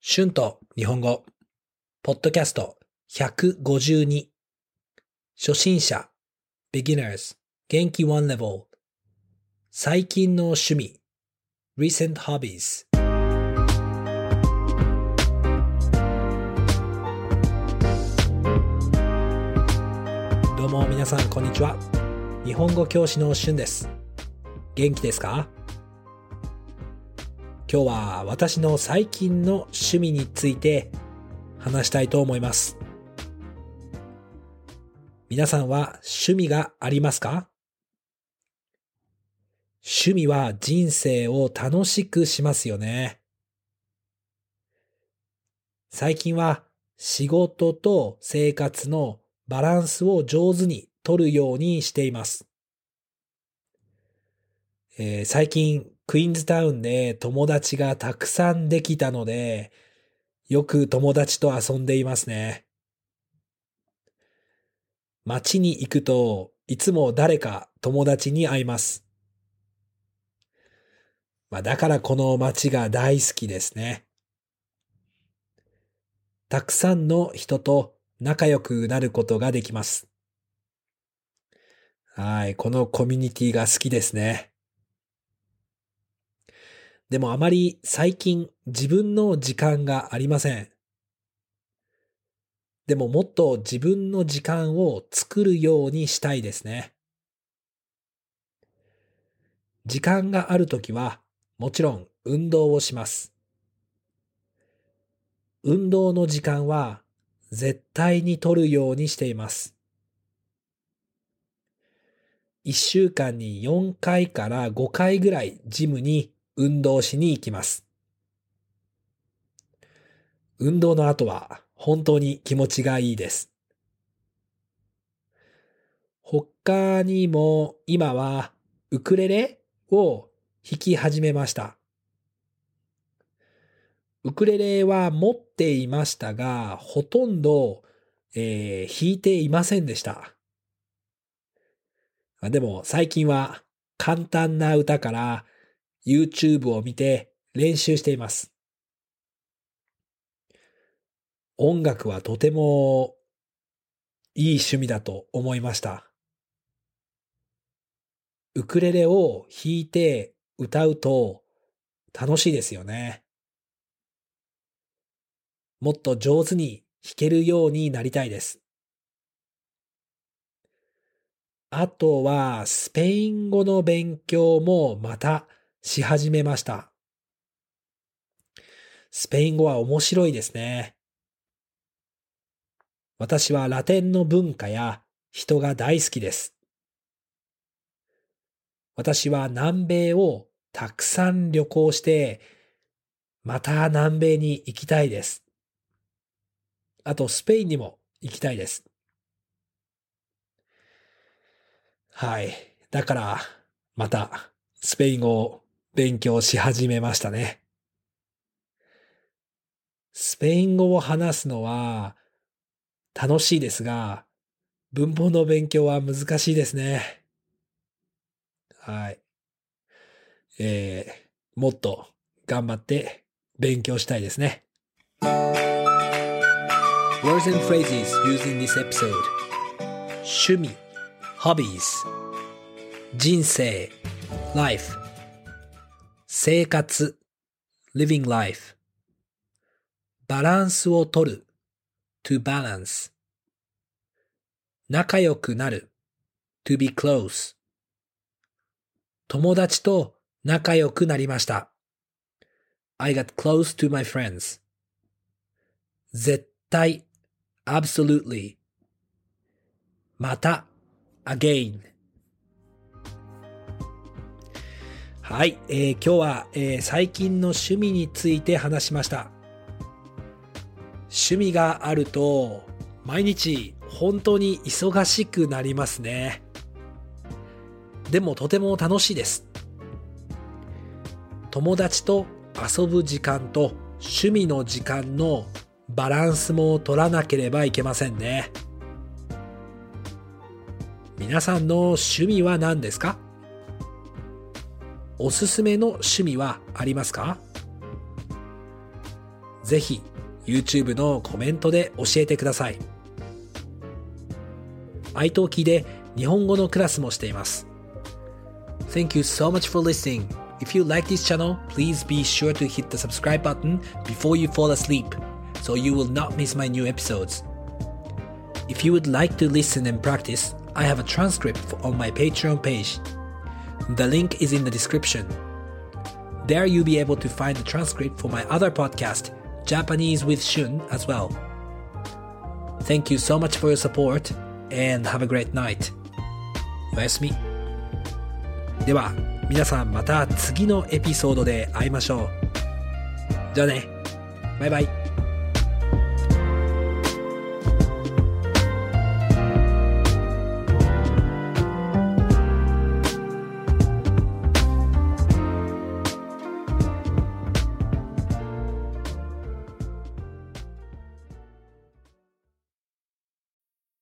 春と日本語、ポッドキャスト152、初心者、beginners、元気 one level、最近の趣味、recent hobbies。どうも皆さんこんにちは。日本語教師の春です。元気ですか？今日は私の最近の趣味について話したいと思います。皆さんは趣味がありますか？趣味は人生を楽しくしますよね。最近は仕事と生活のバランスを上手に取るようにしています。えー最近クイーンズタウンで友達がたくさんできたので、よく友達と遊んでいますね。街に行くといつも誰か友達に会います。まあ、だからこの街が大好きですね。たくさんの人と仲良くなることができます。はい、このコミュニティが好きですね。でもあまり最近自分の時間がありません。でももっと自分の時間を作るようにしたいですね。時間があるときはもちろん運動をします。運動の時間は絶対に取るようにしています。1週間に4回から5回ぐらいジムに運動しに行きます。運動の後は本当に気持ちがいいです。他にも今はウクレレを弾き始めました。ウクレレは持っていましたが、ほとんど、えー弾いていませんでした。でも最近は簡単な歌から YouTube を見て練習しています。音楽はとてもいい趣味だと思いました。ウクレレを弾いて歌うと楽しいですよね。もっと上手に弾けるようになりたいです。あとは、スペイン語の勉強もまたし始めました。スペイン語は面白いですね。私はラテンの文化や人が大好きです。私は南米をたくさん旅行して、また南米に行きたいです。あとスペインにも行きたいです。はい。だから、また、スペイン語を勉強し始めましたね。スペイン語を話すのは楽しいですが、文法の勉強は難しいですね。はい。えー、もっと頑張って勉強したいですね。Words and phrases used in this episode 趣味 hobbies 人生 life 生活 living life バランスを取る to balance 仲良くなる to be close 友達と仲良くなりました。I got close to my friends. 絶対 absolutely また again はい、えー今日は、えー最近の趣味について話しました。趣味があると毎日本当に忙しくなりますね。でもとても楽しいです。友達と遊ぶ時間と趣味の時間のバランスも取らなければいけませんね。皆さんの趣味は何ですか？おすすめの趣味はありますかぜひ YouTube のコメントで教えてください。iTalki で日本語のクラスもしています。Thank you so much for listening. If you like this channel, please be sure to hit the subscribe button before you fall asleep so you will not miss my new episodes. If you would like to listen and practice, I have a transcript on my Patreon page. The link is in the description. There you'll be able to find the transcript for my other podcast, Japanese with Shun, as well. Thank you so much for your support and have a great night. おやすみ。では、皆さんまた次のエピソードで会いましょう。じゃあね。バイバイ。